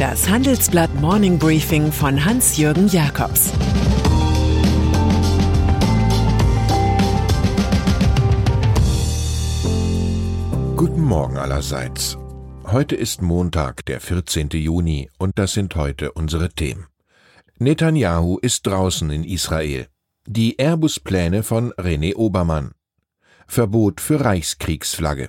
Das Handelsblatt Morning Briefing von Hans-Jürgen Jakobs Guten Morgen allerseits. Heute ist Montag, der 14. Juni, und das sind heute unsere Themen. Netanyahu ist draußen in Israel. Die Airbus-Pläne von René Obermann. Verbot für Reichskriegsflagge.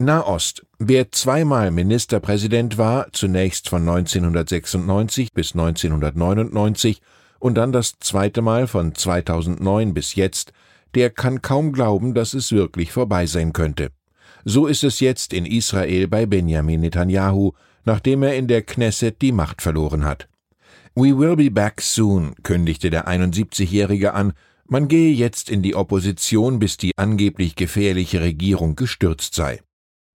Nahost. Wer zweimal Ministerpräsident war, zunächst von 1996 bis 1999 und dann das zweite Mal von 2009 bis jetzt, der kann kaum glauben, dass es wirklich vorbei sein könnte. So ist es jetzt in Israel bei Benjamin Netanyahu, nachdem er in der Knesset die Macht verloren hat. We will be back soon, kündigte der 71-Jährige an, man gehe jetzt in die Opposition, bis die angeblich gefährliche Regierung gestürzt sei.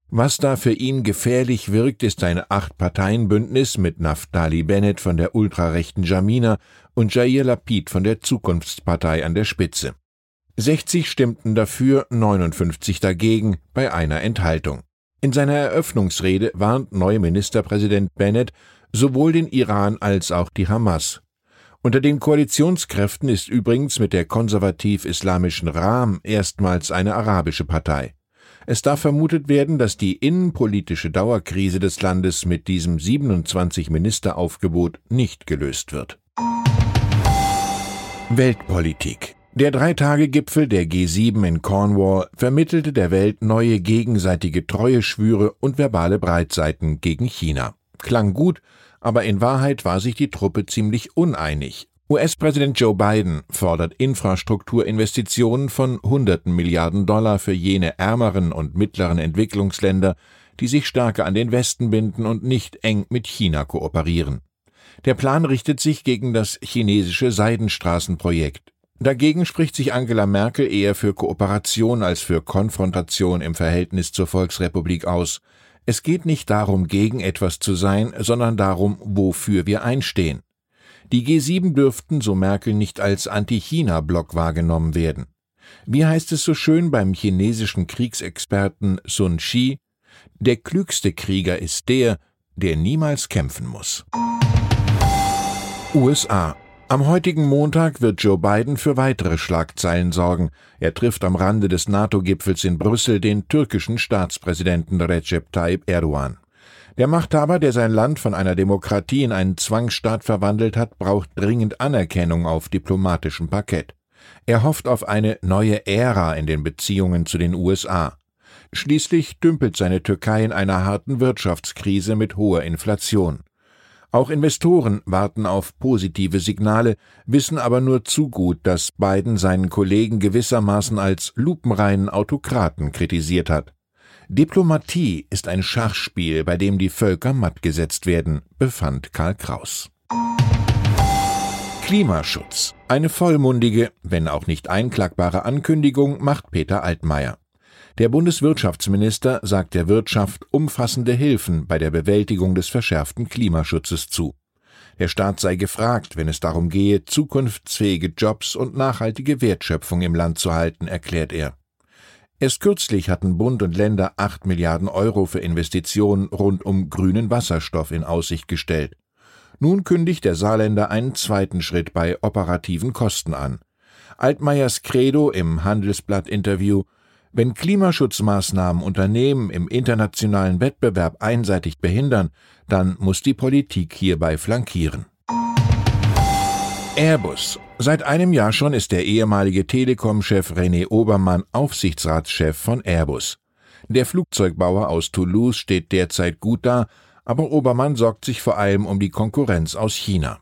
Was da für ihn gefährlich wirkt, ist ein Acht-Parteien-Bündnis mit Naftali Bennett von der ultrarechten Jamina und Jair Lapid von der Zukunftspartei an der Spitze. 60 stimmten dafür, 59 dagegen, bei einer Enthaltung. In seiner Eröffnungsrede warnt neue Ministerpräsident Bennett sowohl den Iran als auch die Hamas. Unter den Koalitionskräften ist übrigens mit der konservativ-islamischen Ram erstmals eine arabische Partei. Es darf vermutet werden, dass die innenpolitische Dauerkrise des Landes mit diesem 27-Ministeraufgebot nicht gelöst wird. Weltpolitik der Drei-Tage-Gipfel der G7 in Cornwall vermittelte der Welt neue gegenseitige Treueschwüre und verbale Breitseiten gegen China. Klang gut, aber in Wahrheit war sich die Truppe ziemlich uneinig. US-Präsident Joe Biden fordert Infrastrukturinvestitionen von hunderten Milliarden Dollar für jene ärmeren und mittleren Entwicklungsländer, die sich stärker an den Westen binden und nicht eng mit China kooperieren. Der Plan richtet sich gegen das chinesische Seidenstraßenprojekt. Dagegen spricht sich Angela Merkel eher für Kooperation als für Konfrontation im Verhältnis zur Volksrepublik aus. Es geht nicht darum, gegen etwas zu sein, sondern darum, wofür wir einstehen. Die G7 dürften, so Merkel, nicht als Anti-China-Block wahrgenommen werden. Wie heißt es so schön beim chinesischen Kriegsexperten Sun Shi? Der klügste Krieger ist der, der niemals kämpfen muss. USA am heutigen Montag wird Joe Biden für weitere Schlagzeilen sorgen. Er trifft am Rande des NATO-Gipfels in Brüssel den türkischen Staatspräsidenten Recep Tayyip Erdogan. Der Machthaber, der sein Land von einer Demokratie in einen Zwangsstaat verwandelt hat, braucht dringend Anerkennung auf diplomatischem Parkett. Er hofft auf eine neue Ära in den Beziehungen zu den USA. Schließlich dümpelt seine Türkei in einer harten Wirtschaftskrise mit hoher Inflation. Auch Investoren warten auf positive Signale, wissen aber nur zu gut, dass Biden seinen Kollegen gewissermaßen als lupenreinen Autokraten kritisiert hat. Diplomatie ist ein Schachspiel, bei dem die Völker mattgesetzt werden, befand Karl Kraus. Klimaschutz. Eine vollmundige, wenn auch nicht einklagbare Ankündigung macht Peter Altmaier. Der Bundeswirtschaftsminister sagt der Wirtschaft umfassende Hilfen bei der Bewältigung des verschärften Klimaschutzes zu. Der Staat sei gefragt, wenn es darum gehe, zukunftsfähige Jobs und nachhaltige Wertschöpfung im Land zu halten, erklärt er. Erst kürzlich hatten Bund und Länder acht Milliarden Euro für Investitionen rund um grünen Wasserstoff in Aussicht gestellt. Nun kündigt der Saarländer einen zweiten Schritt bei operativen Kosten an. Altmaiers Credo im Handelsblatt-Interview wenn Klimaschutzmaßnahmen Unternehmen im internationalen Wettbewerb einseitig behindern, dann muss die Politik hierbei flankieren. Airbus. Seit einem Jahr schon ist der ehemalige Telekom-Chef René Obermann Aufsichtsratschef von Airbus. Der Flugzeugbauer aus Toulouse steht derzeit gut da, aber Obermann sorgt sich vor allem um die Konkurrenz aus China.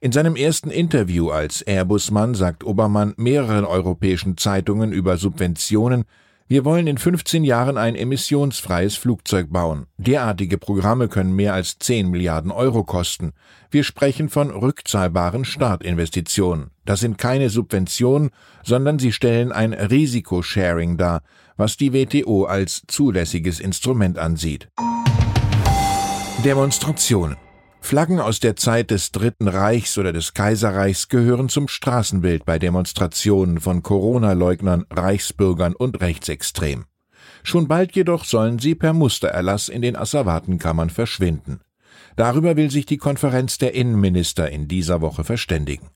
In seinem ersten Interview als Airbus-Mann sagt Obermann mehreren europäischen Zeitungen über Subventionen, Wir wollen in 15 Jahren ein emissionsfreies Flugzeug bauen. Derartige Programme können mehr als 10 Milliarden Euro kosten. Wir sprechen von rückzahlbaren Startinvestitionen. Das sind keine Subventionen, sondern sie stellen ein Risikosharing dar, was die WTO als zulässiges Instrument ansieht. Demonstrationen. Flaggen aus der Zeit des Dritten Reichs oder des Kaiserreichs gehören zum Straßenbild bei Demonstrationen von Corona-Leugnern, Reichsbürgern und Rechtsextremen. Schon bald jedoch sollen sie per Mustererlass in den Asservatenkammern verschwinden. Darüber will sich die Konferenz der Innenminister in dieser Woche verständigen.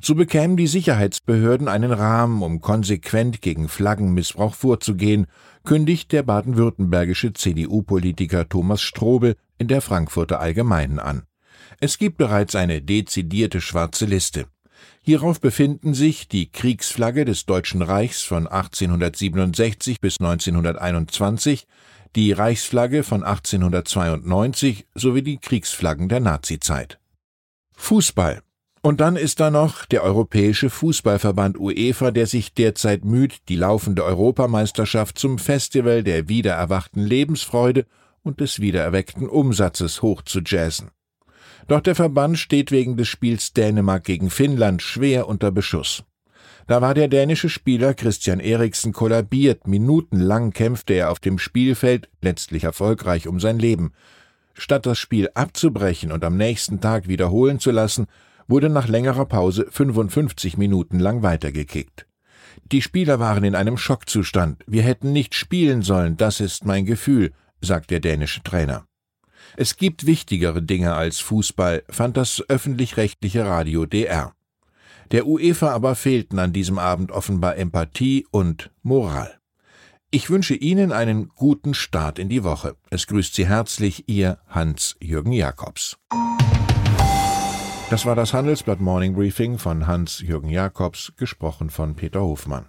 So bekämen die Sicherheitsbehörden einen Rahmen, um konsequent gegen Flaggenmissbrauch vorzugehen, kündigt der baden-württembergische CDU-Politiker Thomas Strobel in der Frankfurter Allgemeinen an. Es gibt bereits eine dezidierte schwarze Liste. Hierauf befinden sich die Kriegsflagge des Deutschen Reichs von 1867 bis 1921, die Reichsflagge von 1892 sowie die Kriegsflaggen der Nazizeit. Fußball. Und dann ist da noch der Europäische Fußballverband UEFA, der sich derzeit müht, die laufende Europameisterschaft zum Festival der wiedererwachten Lebensfreude und des wiedererweckten Umsatzes hochzujazzen. Doch der Verband steht wegen des Spiels Dänemark gegen Finnland schwer unter Beschuss. Da war der dänische Spieler Christian Eriksen kollabiert, minutenlang kämpfte er auf dem Spielfeld, letztlich erfolgreich um sein Leben. Statt das Spiel abzubrechen und am nächsten Tag wiederholen zu lassen, wurde nach längerer Pause 55 Minuten lang weitergekickt. Die Spieler waren in einem Schockzustand. Wir hätten nicht spielen sollen, das ist mein Gefühl, sagt der dänische Trainer. Es gibt wichtigere Dinge als Fußball, fand das öffentlich-rechtliche Radio DR. Der UEFA aber fehlten an diesem Abend offenbar Empathie und Moral. Ich wünsche Ihnen einen guten Start in die Woche. Es grüßt Sie herzlich Ihr Hans-Jürgen Jakobs. Das war das Handelsblatt Morning Briefing von Hans-Jürgen Jakobs, gesprochen von Peter Hofmann.